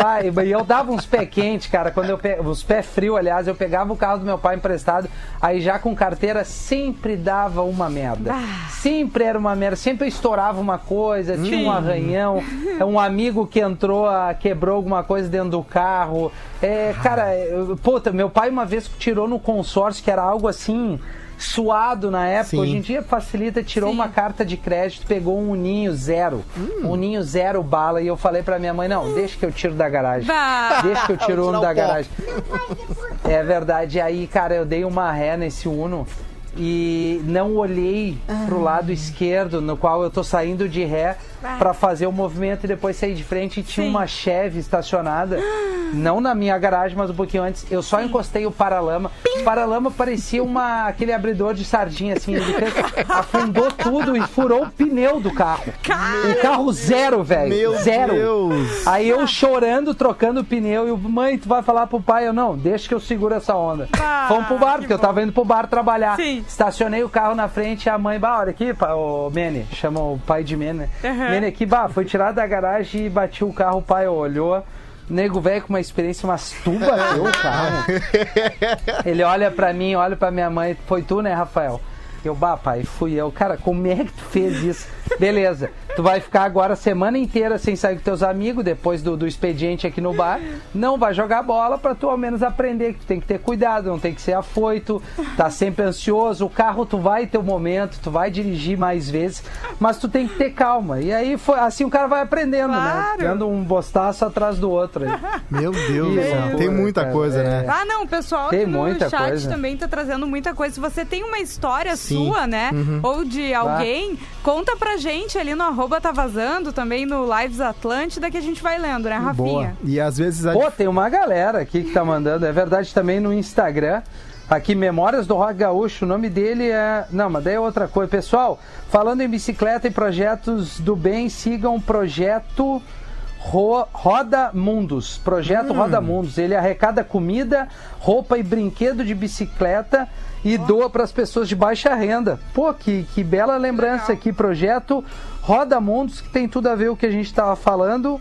e eu dava uns pé quentes, cara, quando eu pe... os pés frios, aliás, eu pegava o carro do meu pai emprestado, aí já com carteira sempre dava uma merda. Sempre era uma merda, sempre estourava uma coisa, tinha um arranhão, um amigo que entrou, ah, quebrou alguma coisa dentro do carro. É, cara, eu- puta, meu pai uma vez tirou no consórcio que era algo assim suado na época. Sim. Hoje em dia facilita, tirou Sim. uma carta de crédito, pegou um ninho zero. Hum. Um ninho zero bala. E eu falei pra minha mãe, não, deixa que eu tiro da garagem. Bah. Deixa que eu tiro o Uno da garagem. É verdade. E aí, cara, eu dei uma ré nesse Uno e não olhei pro lado esquerdo, no qual eu tô saindo de ré pra fazer o movimento e depois sair de frente e tinha Sim. uma Chevy estacionada, não na minha garagem, mas um pouquinho antes. Eu só encostei o paralama. O paralama parecia uma aquele abridor de sardinha assim, ele fez, afundou tudo e furou o pneu do carro. O carro zero, velho. Meu zero. Deus. Aí eu chorando, trocando o pneu, e o mãe, tu vai falar pro pai? Eu não, deixa que eu seguro essa onda. Ah, Fomos pro bar, que porque eu bom. tava indo pro bar trabalhar. Sim. Estacionei o carro na frente, a mãe, bah, olha aqui, o Mene, chama o pai de Mene. né? Uhum. Mene aqui, bah, foi tirado da garagem e bati o carro, o pai olhou. nego velho com uma experiência, mas tu bateu o carro. Ele olha pra mim, olha pra minha mãe, foi tu, né, Rafael? Eu, bah, pai, fui eu. Cara, como é que tu fez isso? Beleza, tu vai ficar agora a semana inteira sem sair com teus amigos, depois do, do expediente aqui no bar. Não vai jogar bola pra tu ao menos aprender que tu tem que ter cuidado, não tem que ser afoito, tá sempre ansioso. O carro tu vai ter o momento, tu vai dirigir mais vezes, mas tu tem que ter calma. E aí, foi, assim o cara vai aprendendo, Claro. né? Dando um bostaço atrás do outro aí. Meu Deus, loucura, tem muita cara. coisa, É. né? Ah, não, o pessoal Tem no muita chat coisa. também tá trazendo muita coisa. Se você tem uma história Sim. Sua, né? Uhum. Ou de alguém, conta pra gente ali no arroba tá vazando, também no Lives Atlântida, que a gente vai lendo, né, Boa. Rafinha? E às vezes a Pô, tem uma galera aqui que tá mandando, é verdade também no Instagram. Aqui, Memórias do Rock Gaúcho, o nome dele é. Não, mas daí é outra coisa. Pessoal, falando em bicicleta e projetos do bem, sigam o projeto Ro- Roda Mundos. Projeto Roda Mundos. Ele arrecada comida, roupa e brinquedo de bicicleta e doa para as pessoas de baixa renda. Pô, que, que bela lembrança Legal. aqui. Projeto Roda Mundos, que tem tudo a ver com o que a gente estava falando.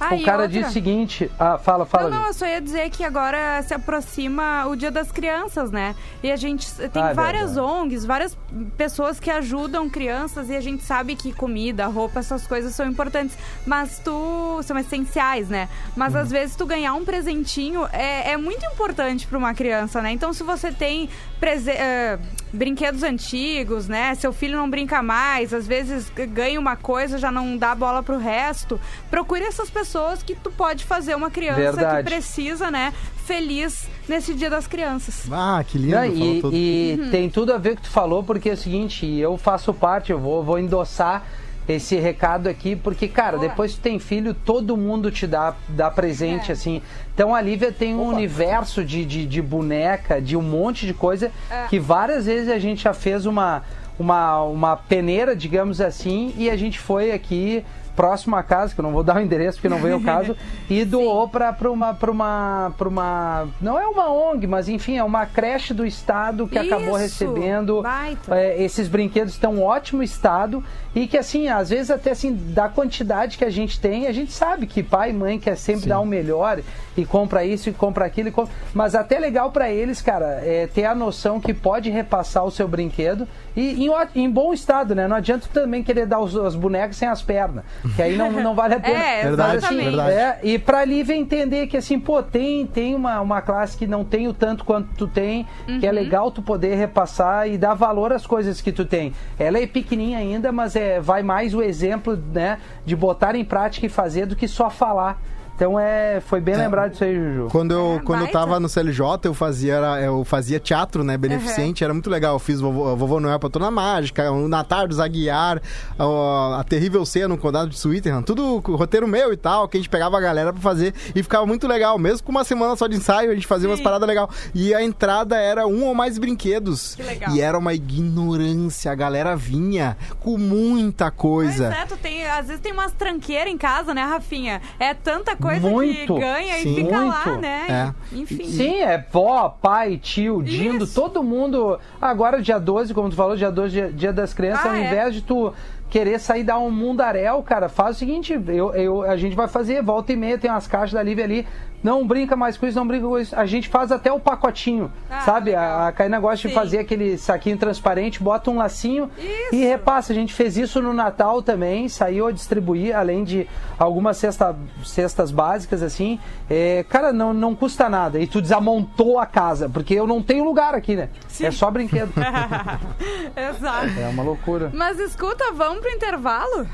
Ah, o cara outra? disse o seguinte. Ah, fala, fala. Não, não, eu só ia dizer que agora se aproxima o Dia das Crianças, né? E a gente tem Ah, é várias verdade. ONGs, várias pessoas que ajudam crianças e a gente sabe que comida, roupa, essas coisas são importantes, mas tu são essenciais, né? Mas Uhum. às vezes tu ganhar um presentinho é, é muito importante para uma criança, né? Então se você tem prese- eh, brinquedos antigos, né? Seu filho não brinca mais, às vezes ganha uma coisa, já não dá bola pro resto. Procure essas pessoas que tu pode fazer uma criança Verdade. que precisa, né? Feliz nesse Dia das Crianças. Ah, que lindo. Não, falou e tudo. e tem tudo a ver com o que tu falou, porque é o seguinte, eu faço parte, eu vou, vou endossar esse recado aqui, porque, cara, Boa. depois que tem filho, todo mundo te dá, dá presente, É. assim. Então a Lívia tem um universo de, de, de boneca, de um monte de coisa, É. que várias vezes a gente já fez uma, uma, uma peneira, digamos assim, e a gente foi aqui próximo à casa, que eu não vou dar o endereço porque não veio o caso, e doou para uma, pra uma, pra uma. Não é uma ONG, mas enfim, é uma creche do estado que acabou Isso, recebendo. baita. é, esses brinquedos estão em ótimo estado e que, assim, às vezes até assim, da quantidade que a gente tem, a gente sabe que pai e mãe quer sempre dar o melhor e compra isso e compra aquilo, e compra... mas até legal para eles, cara, é ter a noção que pode repassar o seu brinquedo e em, em bom estado, né? Não adianta também querer dar os, as bonecas sem as pernas, que aí não, não vale a pena. É, Verdade, exatamente. verdade. É, e pra Lívia entender que assim, pô, tem, tem uma, uma classe que não tem o tanto quanto tu tem, que é legal tu poder repassar e dar valor às coisas que tu tem. Ela é pequenininha ainda, mas é, vai mais o exemplo, né, de botar em prática e fazer do que só falar. Então é, foi bem lembrado disso aí, Juju. Quando eu, É, quando eu tava no CLJ, eu fazia, era- eu fazia teatro, né, beneficente, era muito legal. Eu fiz Vovô, Vovô Noel pra Toda Mágica, o Natar do Zaguiar, ó, a Terrível Ceia no Condado de Switzerland, tudo roteiro meu e tal, que a gente pegava a galera pra fazer e ficava muito legal. Mesmo com uma semana só de ensaio, a gente fazia umas Sim. paradas legais. E a entrada era um ou mais brinquedos. Que legal. E era uma ignorância, a galera vinha com muita coisa. Pois é, tu tem, às vezes tem umas tranqueiras em casa, né, Rafinha? É tanta coisa Muito, que ganha sim. e fica lá, Muito. né? Enfim. Sim, é vó, pai, tio, Dindo, Isso. todo mundo. Agora, dia 12, como tu falou, dia 12, dia, dia das crianças, Ah, ao é. invés de tu querer sair dar um mundaréu, cara, faz o seguinte, eu, eu, a gente vai fazer, volta e meia, tem umas caixas da Lívia ali, não brinca mais com isso, não brinca com isso. A gente faz até o pacotinho, Ah, sabe? legal. A, a Caína gosta de Sim. fazer aquele saquinho transparente, bota um lacinho Isso. e repassa. A gente fez isso no Natal também, saiu a distribuir, além de algumas cesta, cestas básicas, assim. É, cara, não, não custa nada. E tu desamontou a casa, porque eu não tenho lugar aqui, né? É só brinquedo. Exato. é uma loucura. Mas escuta, vamos pro intervalo?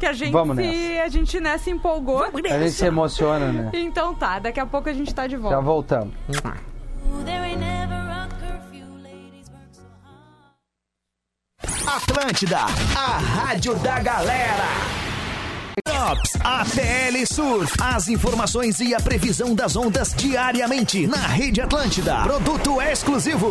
Que a gente, Vamos se, nessa. a gente né, se empolgou. A gente se emociona, né? Então tá, daqui a pouco a gente tá de volta. Já voltamos. Atlântida, a rádio da galera. Tops ATL Surf. As informações e a previsão das ondas diariamente na Rede Atlântida. Produto exclusivo.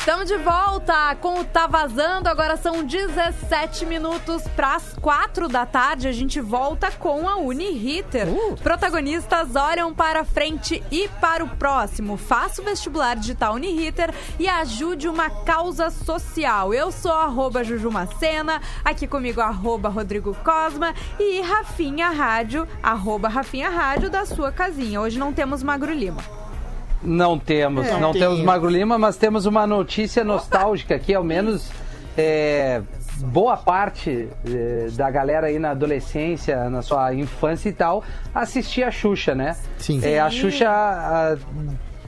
Estamos de volta com o Tá Vazando. Agora são 17 minutos para as 4 da tarde. A gente volta com a Uniriter. Protagonistas olham para frente e para o próximo. Faça o vestibular digital Uniriter e ajude uma causa social. Eu sou arroba Juju Macena, aqui comigo arroba Rodrigo Cosma e Rafinha Rádio, arroba Rafinha Rádio da sua casinha. Hoje não temos Magro Lima. Não temos, É. não temos tem. Magro Lima, mas temos uma notícia nostálgica aqui, ao menos é, boa parte é, da galera aí na adolescência, na sua infância e tal, assistia a Xuxa, né? Sim. É, a Xuxa a-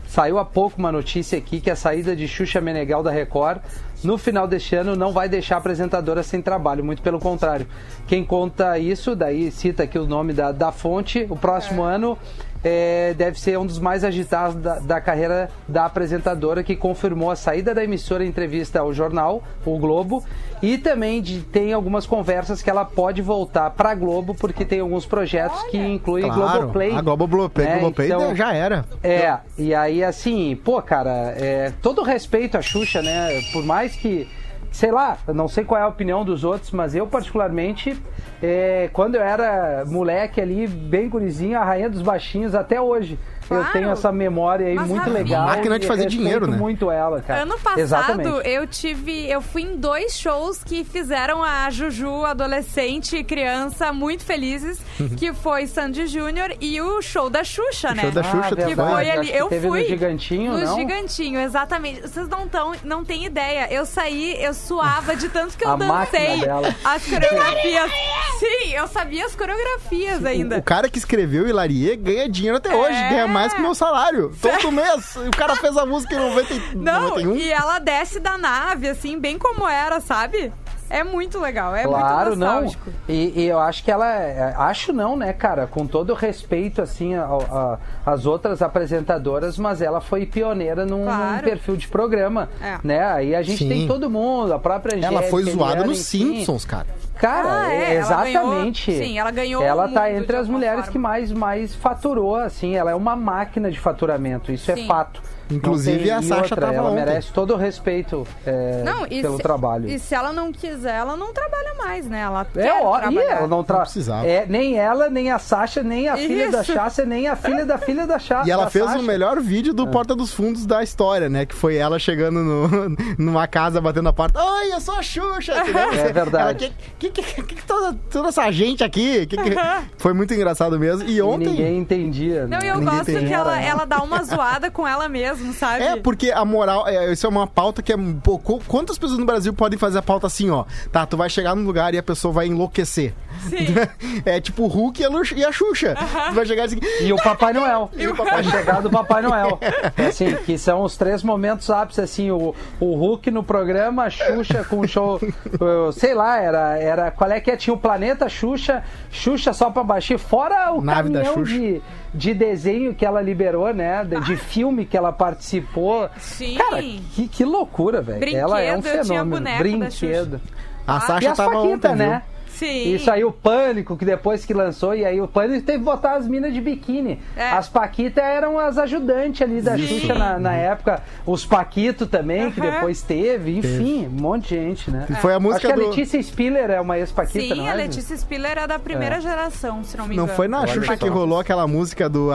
saiu há pouco uma notícia aqui que a saída de Xuxa Meneghel da Record no final deste ano não vai deixar a apresentadora sem trabalho, muito pelo contrário. Quem conta isso, daí cita aqui o nome da, da fonte, o próximo ano é, deve ser um dos mais agitados da, da carreira da apresentadora, que confirmou a saída da emissora em entrevista ao jornal, o Globo, e também de- tem algumas conversas que ela pode voltar para a Globo, porque tem alguns projetos que incluem Claro, Globoplay. a Globoplay, né? Globoplay Então, já era. é, e aí assim, pô, cara, é, todo respeito à Xuxa, né? Por mais que, sei lá, não sei qual é a opinião dos outros, mas eu particularmente, é, quando eu era moleque ali, bem gurizinho, a rainha dos baixinhos, até hoje. Eu Claro. tenho essa memória aí Mas, muito legal. Máquina de fazer dinheiro, né? muito ela, cara. Ano passado Exatamente. eu tive, eu fui em dois shows que fizeram a Juju adolescente e criança muito felizes, que foi Sandy Júnior e o show da Xuxa, né? show da Xuxa, Ah, que verdade, foi ali, que eu teve fui no Gigantinho, no não? Gigantinho, exatamente. Vocês não tão, não têm ideia. Eu saí, eu suava de tanto que eu A dancei dela. as coreografias. Sim, eu sabia as coreografias ainda. O cara que escreveu Hilarie ganha dinheiro até hoje, É. ganha mais que meu salário. Todo mês. O cara fez a música em 90, e- Não, 91. e ela desce da nave, assim, bem como era, sabe? É muito legal, é claro, muito não. nostálgico. E, e eu acho que ela. é- Acho não, né, cara? Com todo o respeito, assim, às outras apresentadoras, mas ela foi pioneira num, num Claro. perfil de programa. É. Né? Aí a gente Sim. tem todo mundo, a própria Ela Angélica, foi zoada nos. Simpsons, cara. Cara, Ah, é, é, ela ganhou- exatamente. sim, ela ganhou Ela tá entre as mulheres forma. que mais, mais faturou, assim. Ela é uma máquina de faturamento, isso Sim. é fato. Inclusive, Não tem- a e Sasha outra, tava Ela ontem. merece todo o respeito é, Não, e pelo se, trabalho. E se ela não quiser, ela não trabalha mais, né? Ela É, quer ó, e trabalhar. ela não, tra... Não precisava. É, nem ela, nem a Sasha, nem a filha da Isso. Chassa, nem a filha da filha da Chassa. E ela fez Sasha. o melhor vídeo do Porta dos Fundos da história, né? Que foi ela chegando no, numa casa, batendo a porta. Oi, eu sou a Xuxa! É verdade. Ela, que, que, que, que, toda, toda essa gente aqui? Que, que... Foi muito engraçado mesmo. E E ontem... ninguém entendia. Não, né? e eu Ninguém gosto que ela, ela dá uma zoada com ela mesma, sabe? É, porque a moral, é, isso é uma pauta que é. Pô, qu- quantas pessoas no Brasil podem fazer a pauta assim, ó? Tá, tu vai chegar num lugar e a pessoa vai enlouquecer. Sim. É tipo o Hulk e a, Lu- e a Xuxa. Tu vai chegar assim. E o Papai Noel. E o Papai A chegada do Papai Noel. Assim, que são os três momentos ápices, assim, o, o Hulk no programa, a Xuxa com o show, uh, sei lá, era, era, qual é que é? Tinha o Planeta Xuxa, Xuxa só pra baixar, fora o Nave da caminhão Xuxa. de, de desenho que ela liberou, né, de, de filme que ela participou. Sim. Cara, que, que loucura, velho. Brinquedo, Ela é um eu tinha fenômeno. Brinquedo. A Ah. E Sasha as tava Paquita, ontem, né? Sim. Isso aí, o Pânico, que depois que lançou, e aí o Pânico teve que botar as minas de biquíni. É. As Paquitas eram as ajudantes ali da Isso. Xuxa na, na época. Os Paquito também, que Aham. depois teve. Enfim, um monte de gente, né? E foi a Acho música que a do. Letícia Spiller é uma ex-Paquita, Sim, não a é? Letícia Spiller é da primeira geração, se não me Não engano. foi na Olha Xuxa só. que rolou aquela música do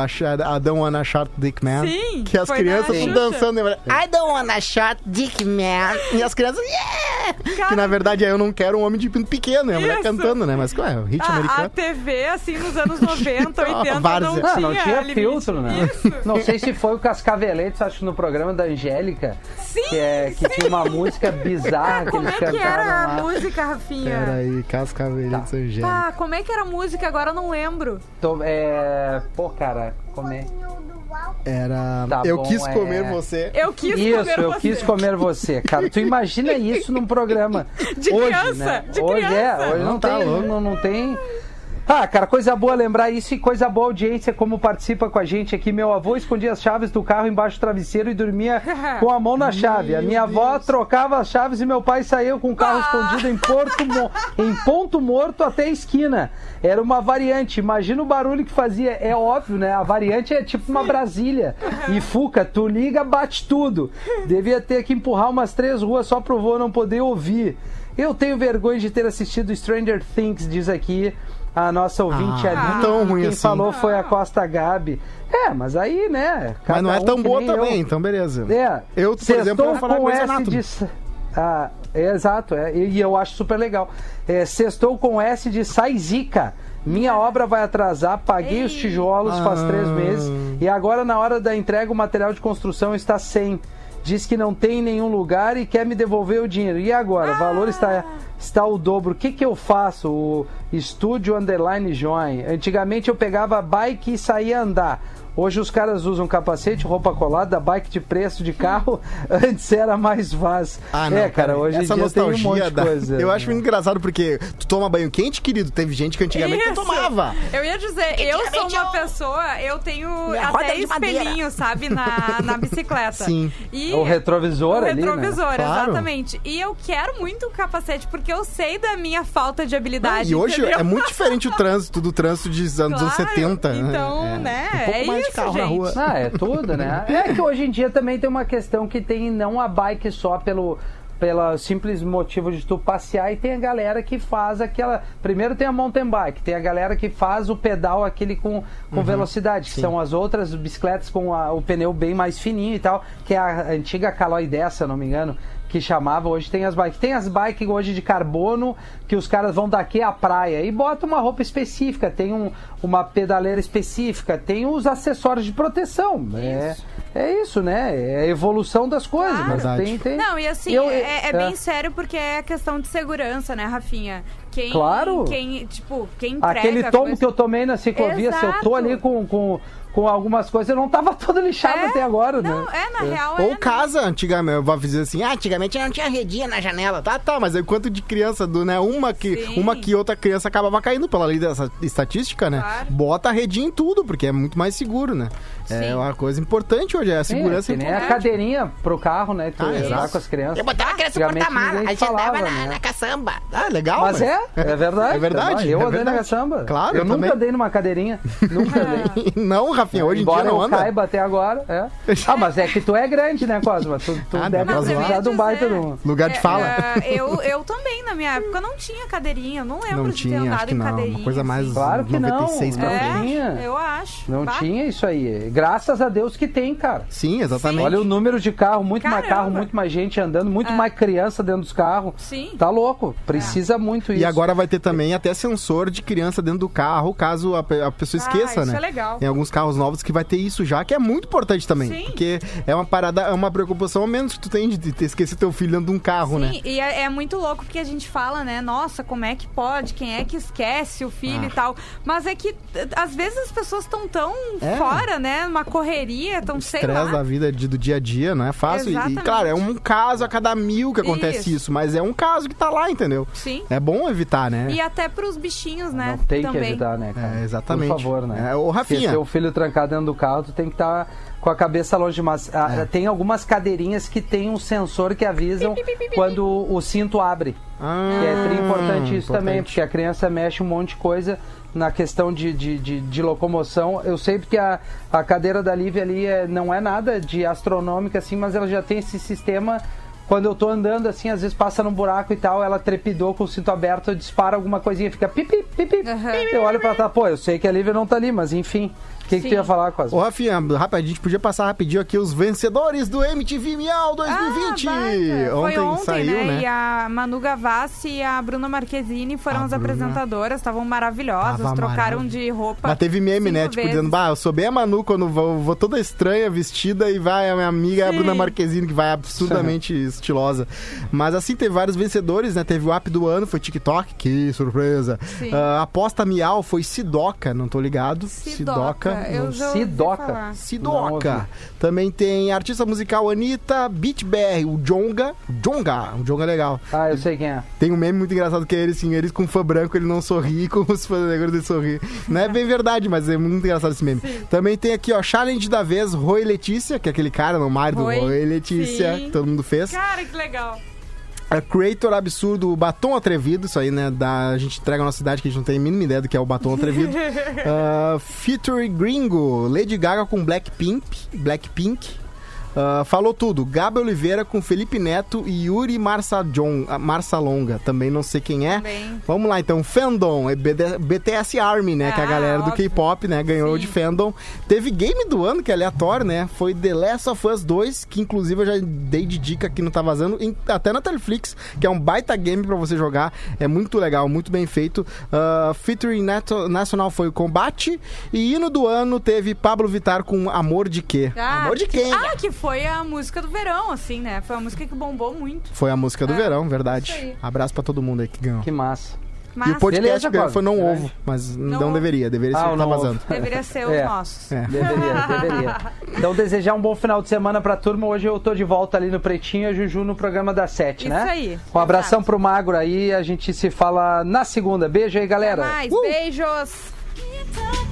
Don't Wanna Shot Dick Man? Sim, Que as foi crianças estão dançando. e I don't wanna shot Dick Man. E as crianças, yeah! Cara- Que na verdade é Eu Não Quero um Homem de Pinto Pequeno. É a mulher Isso. Cantando, né? Mas ué, o hit A, a americano. TV, assim, nos anos 90, 80, Várzea. não Ah, tinha não tinha filtro, né? Isso. Não sei se foi o Cascaveletes, acho que no programa da Angélica. Sim, que, é, que tinha uma música bizarra que Como eles é que cantaram era a lá. música, Rafinha? Pera aí, Cascavelitos Tá. Angélica. Tá, como é que era a música? Agora eu não lembro. Tô- é... Pô, cara, comer. Era. Tá eu bom, quis é. comer você. Eu quis Isso, comer eu você. quis comer você. Cara, tu imagina isso num programa. De hoje, criança, né? de hoje criança. é, hoje não, Não, tá tem, louco. não, não tem. Ah, cara, coisa boa lembrar isso e coisa boa audiência como participa com a gente aqui. Meu avô escondia as chaves do carro embaixo do travesseiro e dormia com a mão na chave. A minha avó trocava as chaves e meu pai saiu com o carro escondido em, Porto em ponto morto até a esquina. Era uma variante. Imagina o barulho que fazia. É óbvio, né? A variante é tipo uma Brasília. E Fuca, tu liga, bate tudo. Devia ter que empurrar umas três ruas só pro vô não poder ouvir. Eu tenho vergonha de ter assistido Stranger Things, diz aqui a nossa ouvinte Ah, ali. não é tão ruim Quem assim. falou foi a Costa Gabi. É, mas aí, né? Mas não é um tão que boa também, eu. então beleza. É. Eu, por Sextou exemplo, vou falar com Grey's S de... Ah, é, exato, é, e eu acho super legal. É, sextou com S de sai zica. Minha obra vai atrasar, paguei os tijolos faz Ah. três meses e agora na hora da entrega o material de construção está sem. Diz que não tem em nenhum lugar e quer me devolver o dinheiro. E agora? O valor está, está o dobro. O que, que eu faço? O estúdio underline join. Antigamente eu pegava a bike e saía andar. Hoje os caras usam capacete, roupa colada, bike de preço de carro. Antes era mais fácil. Ah, não, é, cara, hoje em essa dia tem um nostalgia monte de da- coisa. Eu acho muito engraçado porque tu toma banho quente, querido. Teve gente que antigamente não Isso. tomava. Eu ia dizer, eu sou uma pessoa, eu tenho Minha até é de madeira. espelhinho, sabe, na, na bicicleta. Sim. E O retrovisor o ali, né? retrovisor, Claro. exatamente. E eu quero muito um capacete, porque eu sei da minha falta de habilidade. e hoje entendeu? é muito diferente o trânsito do trânsito dos anos Claro. 70. Então, é. né, Um pouco é mais de carro na gente. rua. Ah, é tudo, né? É que hoje em dia também tem uma questão que tem não a bike só pelo pelo simples motivo de tu passear e tem a galera que faz aquela primeiro tem a mountain bike tem a galera que faz o pedal aquele com, com velocidade que são as outras bicicletas com a- o pneu bem mais fininho e tal que é a antiga Caloi 10 se eu não me engano que chamava, hoje tem as bikes. Tem as bikes hoje de carbono, que os caras vão daqui à praia e botam uma roupa específica, tem um, uma pedaleira específica, tem os acessórios de proteção. É, é isso, né? É a evolução das coisas. Claro. Tem, tem... Não, e assim, Eu- é, é bem sério porque é questão de segurança, né, Rafinha? Quem, Claro. Quem, tipo, quem entrega... Aquele tombo coisa- que eu tomei na ciclovia, se eu tô Exato. ali com, com, com algumas coisas, eu não tava todo lixado É? até agora, Não, né? é, na real, é... Ou casa, antigamente, eu vou dizer assim, ah, antigamente não tinha redinha na janela. Tá, tá, mas aí quanto de criança, do, né? Uma que, Sim. uma que outra criança acabava caindo pela lei dessa estatística, né? Claro. Bota a redinha em tudo, porque é muito mais seguro, né? É Sim. uma coisa importante hoje, é a segurança é, que nem a cadeirinha pro carro, né? Que tu Ah, usar exato. com as crianças. Eu botava a criança no porta-mala, a gente andava falava, na, né? na caçamba. Ah, legal. Mas é, é verdade. É verdade, Eu é andei na verdade. caçamba. Claro, Eu eu nunca andei numa cadeirinha. Nunca andei. não, Rafinha, hoje em Embora dia não eu anda. caiba até agora, é. Ah, mas é que tu é grande, né, Cosma? Tu, tu Ah, deve ia de um baita de um... Lugar de É, fala. é, eu, eu também, na minha época, não tinha cadeirinha. Eu não lembro Não de ter tinha, andado acho que em não. cadeirinha. Uma coisa mais assim. Claro que não. 96 pra Não frente. tinha. É, eu acho. Não Bah. tinha isso aí. Graças a Deus que tem, cara. Sim, exatamente. Olha o número de carro, muito mais Caramba. carro, muito mais gente andando, muito É. mais criança dentro dos carros. Sim. Tá louco. Precisa muito isso. E agora vai ter também até sensor de criança dentro do carro, caso a, a pessoa Ah, esqueça, isso né? é legal. Em alguns carros novos que vai ter isso já, que é muito importante também. Sim. Porque é uma parada, é uma preocupação a menos que tu tem de ter esquecido teu filho dentro de um carro, né? Sim, e é, é muito louco porque a gente fala, né? Nossa, como é que pode? Quem é que esquece o filho Ah. e tal? Mas é que às vezes as pessoas estão tão É. fora, né? Numa correria, tão sei lá. Da vida de- do dia a dia, não é fácil. E- E, Exatamente. claro, é um caso a cada mil que acontece isso. Isso. mas é um caso que tá lá, entendeu? Sim. É bom evitar, né? E até pros bichinhos, né? Não tem também. que evitar, né, cara? É, exatamente. Por favor, né? É, ô, Rafinha. Porque teu filho trancado dentro do carro, tu tem que estar com a cabeça longe. Mas ah, É. tem algumas cadeirinhas que tem um sensor que avisam quando o cinto abre. Ah, Que é tri importante isso também, importante. porque a criança mexe um monte de coisa na questão de, de, de, de locomoção. Eu sei porque a, a cadeira da Lívia ali é, não é nada de astronômica, assim, mas ela já tem esse sistema. Quando eu tô andando, assim, às vezes passa num buraco e tal, ela trepidou com o cinto aberto, dispara alguma coisinha, fica pipi, pipi. Aham. Eu olho pra trás, pô, eu sei que a Lívia não tá ali, mas enfim. O que, que tu Sim. ia falar, Quase? Ô, Rafinha, rápido, a gente podia passar rapidinho aqui os vencedores do MTV Miau 2020. Ah. Foi ontem, saiu, né? E a Manu Gavassi e a Bruna Marquezine foram A as Bruna apresentadoras, estavam maravilhosas, Tava trocaram maravilhosa. de roupa. Mas teve meme, né? Tipo, vezes. dizendo, bah, eu sou bem a Manu quando vou, vou toda estranha, vestida, e vai a minha amiga a Sim. Bruna Marquezine, que vai absurdamente estilosa. Mas assim, teve vários vencedores, né? Teve o app do ano, foi TikTok, que surpresa. Sim. A aposta Miau foi Sidoca, não tô ligado. Sidoca. Eu Não- já ouvi Sidoca. Sidoca. Também tem artista musical Anitta, Beat BR, o Jonga. O Jonga, o Jonga é legal. Ah, eu sei quem é. Tem um meme muito engraçado que é ele, assim, eles com fã branco, ele não sorri, e com os fãs negros ele sorri. Não é bem verdade, mas é muito engraçado esse meme. Também tem aqui, ó, Challenge da Vez, Roy Letícia, que é aquele cara no mar do Roy, Roy Letícia, sim. que todo mundo fez. Cara, que legal. A Creator Absurdo, Batom Atrevido, isso aí, né? Da, a gente entrega a nossa cidade que a gente não tem a mínima ideia do que é o Batom Atrevido. uh, Feature Gringo, Lady Gaga com Blackpink. Blackpink. Ah, falou tudo. Gabi Oliveira com Felipe Neto e Yuri Marçajon, ah, Marçalonga. Também não sei quem é. Também. Vamos lá então. Fandom, é BTS Army, né? que é a Ah, galera do óbvio. K-pop, né? Ganhou Sim. de Fandom. Teve game do ano, que é aleatório, né? Foi The Last of Us 2, que inclusive eu já dei de dica aqui no Tá Vazando, em- até na Netflix, que é um baita game pra você jogar. É muito legal, muito bem feito. Uh, featuring Nato- Nacional foi o Combate. E hino do ano teve Pablo Vittar com Amor de Quê? Ah, Amor de que- quem? Ah, que foi a música do verão, assim, né? Foi a música que bombou muito. Foi a música do É, verão, verdade. isso. Abraço pra todo mundo aí que ganhou. Que massa. Mas E o podcast Beleza, que ganhou foi Não. Ovo, mas não, Não deveria, deveria ser Ah, o o Tá. Vazando. deveria ser os É. nossos. É. Deveria, deveria. Então, desejar um bom final de semana pra turma. Hoje eu tô de volta ali no Pretinho e a Juju no programa das sete, Isso né? aí, Um abração exato. pro Magro aí. A gente se fala na segunda. Beijo aí, galera. Até mais, Uh! beijos.